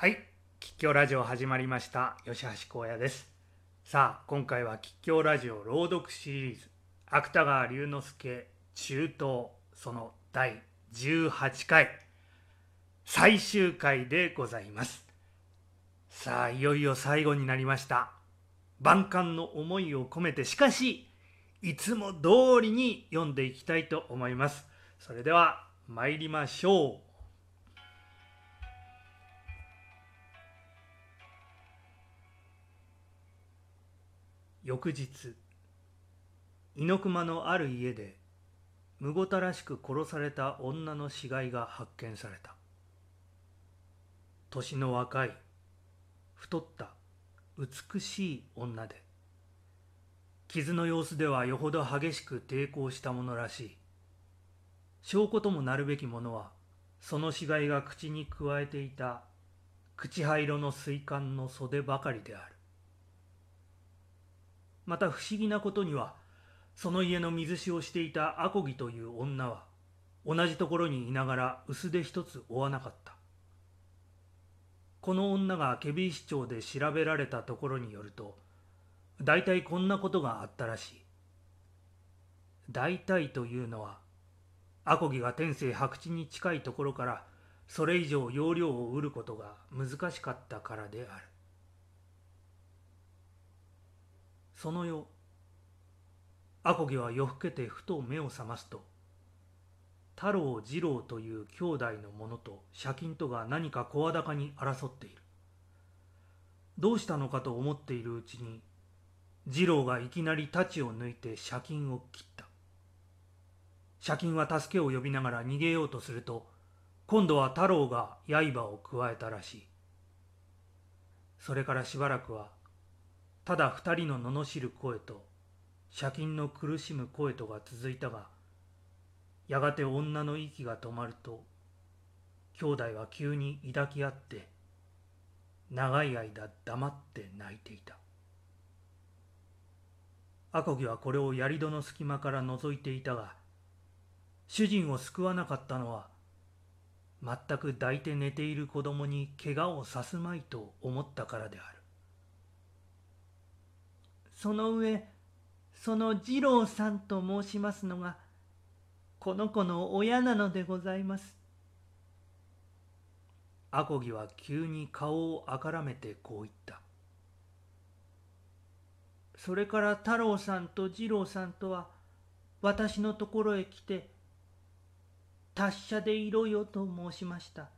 はい。吉祥ラジオ始まりました。吉橋光也です。さあ今回は吉祥ラジオ朗読シリーズ。芥川龍之介中東その第18回。最終回でございます。さあいよいよ最後になりました。万感の思いを込めて。しかしいつも通りに読んでいきたいと思います。それでは参りましょう。翌日猪熊のある家でむごたらしく殺された女の死骸が発見された。年の若い太った美しい女で傷の様子ではよほど激しく抵抗したものらしい。証拠ともなるべきものはその死骸が口にくわえていた口灰色の水管の袖ばかりである。また不思議なことにはその家の水師をしていたアコギという女は同じところにいながら薄手一つ負わなかった。この女がケビー市長で調べられたところによると大体こんなことがあったらしい。大体というのはアコギが天性白地に近いところからそれ以上容量を売ることが難しかったからである。その夜アコギは夜更けてふと目を覚ますと太郎次郎という兄弟の者と借金とが何か声高に争っている。どうしたのかと思っているうちに次郎がいきなり太刀を抜いて借金を切った。借金は助けを呼びながら逃げようとすると今度は太郎が刃をくわえたらしい。それからしばらくはただ二人の罵る声と借金の苦しむ声とが続いたがやがて女の息が止まると兄弟は急に抱き合って長い間黙って泣いていた。アコギはこれを槍戸の隙間から覗いていたが主人を救わなかったのは全く抱いて寝ている子供に怪我をさすまいと思ったからである。その上その次郎さんと申しますのがこの子の親なのでございます。アコギは急に顔をあからめてこう言った。それから太郎さんと次郎さんとは私のところへ来て達者でいろよと申しました。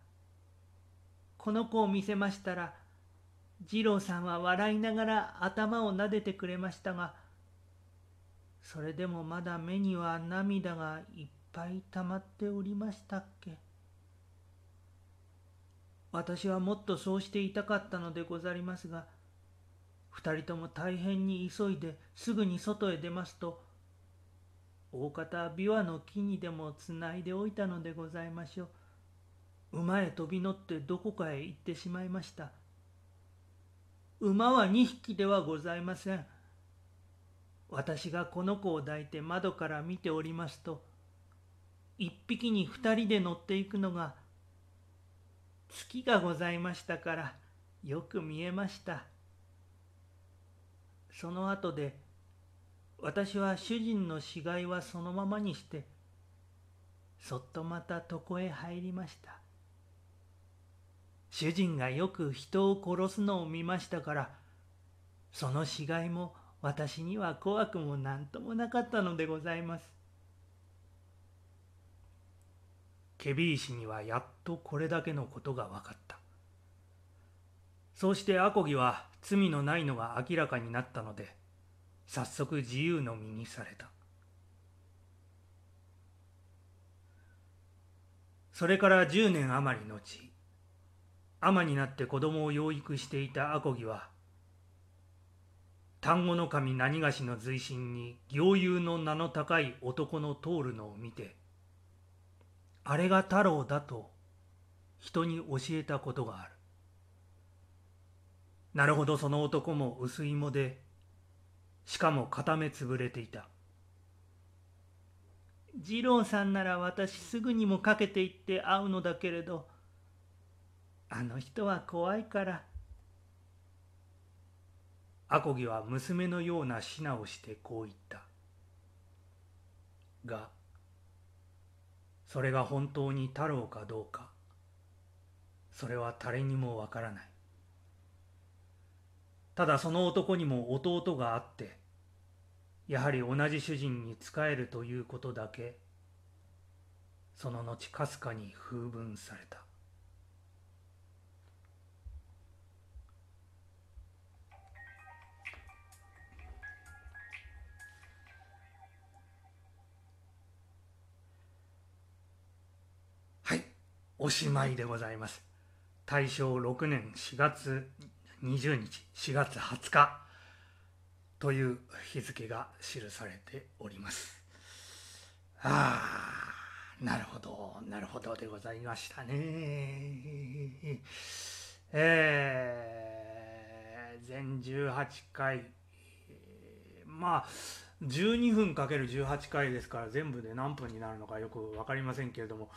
この子を見せましたら次郎さんは笑いながら頭を撫でてくれましたがそれでもまだ目には涙がいっぱい溜まっておりましたっけ？私はもっとそうしていたかったのでござりますが二人とも大変に急いですぐに外へ出ますと大方琵琶の木にでもつないでおいたのでございましょう。馬へ飛び乗ってどこかへ行ってしまいました。馬は2匹ではございません。私がこの子を抱いて窓から見ておりますと、一匹に二人で乗っていくのが月がございましたからよく見えました。その後で私は主人の死骸はそのままにしてそっとまた床へ入りました。主人がよく人を殺すのを見ましたからその死骸も私には怖くも何ともなかったのでございます。ケビー氏にはやっとこれだけのことが分かった。そうしてアコギは罪のないのが明らかになったので早速自由の身にされた。それから10年余り後尼になって子供を養育していたアコギは丹後の神何がしの随心に行友の名の高い男の通るのを見てあれが太郎だと人に教えたことがある。なるほどその男も薄芋でしかも片目つぶれていた。二郎さんなら私すぐにもかけていって会うのだけれどあの人は怖いから。アコギは娘のような品をしてこう言った。が、それが本当に太郎かどうか、それは誰にもわからない。ただその男にも弟があって、やはり同じ主人に仕えるということだけ、その後かすかに風聞された。おしまいでございます。大正6年4月20日、4月20日という日付が記されております。ああ、なるほど、なるほどでございましたね。えー、全18回、まあ、12分かける18回ですから全部で何分になるのかよく分かりませんけれども、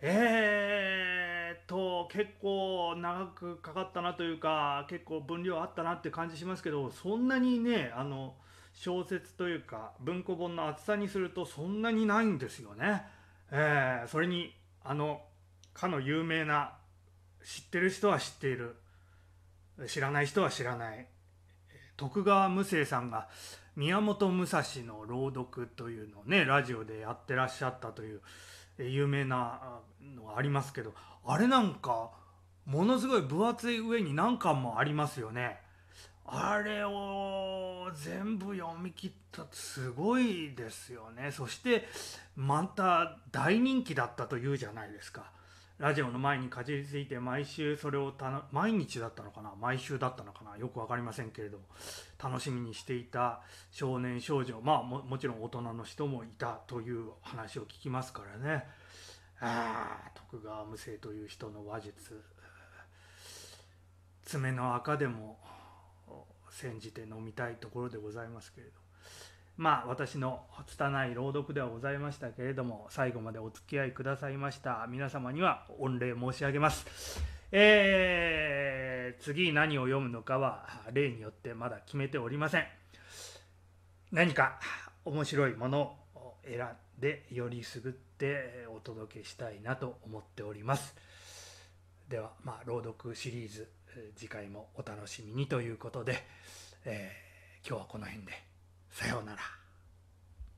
えーと、結構長くかかったなというか、結構分量あったなって感じしますけど、そんなにね、あの、小説というか、文庫本の厚さにするとそんなにないんですよね。えーそれに、あの、かの有名な、知ってる人は知っている、知らない人は知らない、徳川無生さんが宮本武蔵の朗読というのをね、ラジオでやってらっしゃったという、有名なのがありますけどあれなんかものすごい分厚い上に何巻もありますよね。あれを全部読み切ったすごいですよね。そしてまた大人気だったというじゃないですか。ラジオの前にかじりついて毎週それをたの毎日だったのかな？毎週だったのかな？よく分かりませんけれども楽しみにしていた少年少女まあももちろん大人の人もいたという話を聞きますからね。あ徳川無生という人の話術。爪の赤でも煎じて飲みたいところでございますけれどまあ私の拙い朗読ではございましたけれども最後までお付き合いくださいました。皆様には御礼申し上げます。えー、次何を読むのかは例によってまだ決めておりません。何か面白いものを選んでよりすぐってお届けしたいなと思っております。ではまあ朗読シリーズ次回もお楽しみにということで、えー今日はこの辺で。さようなら。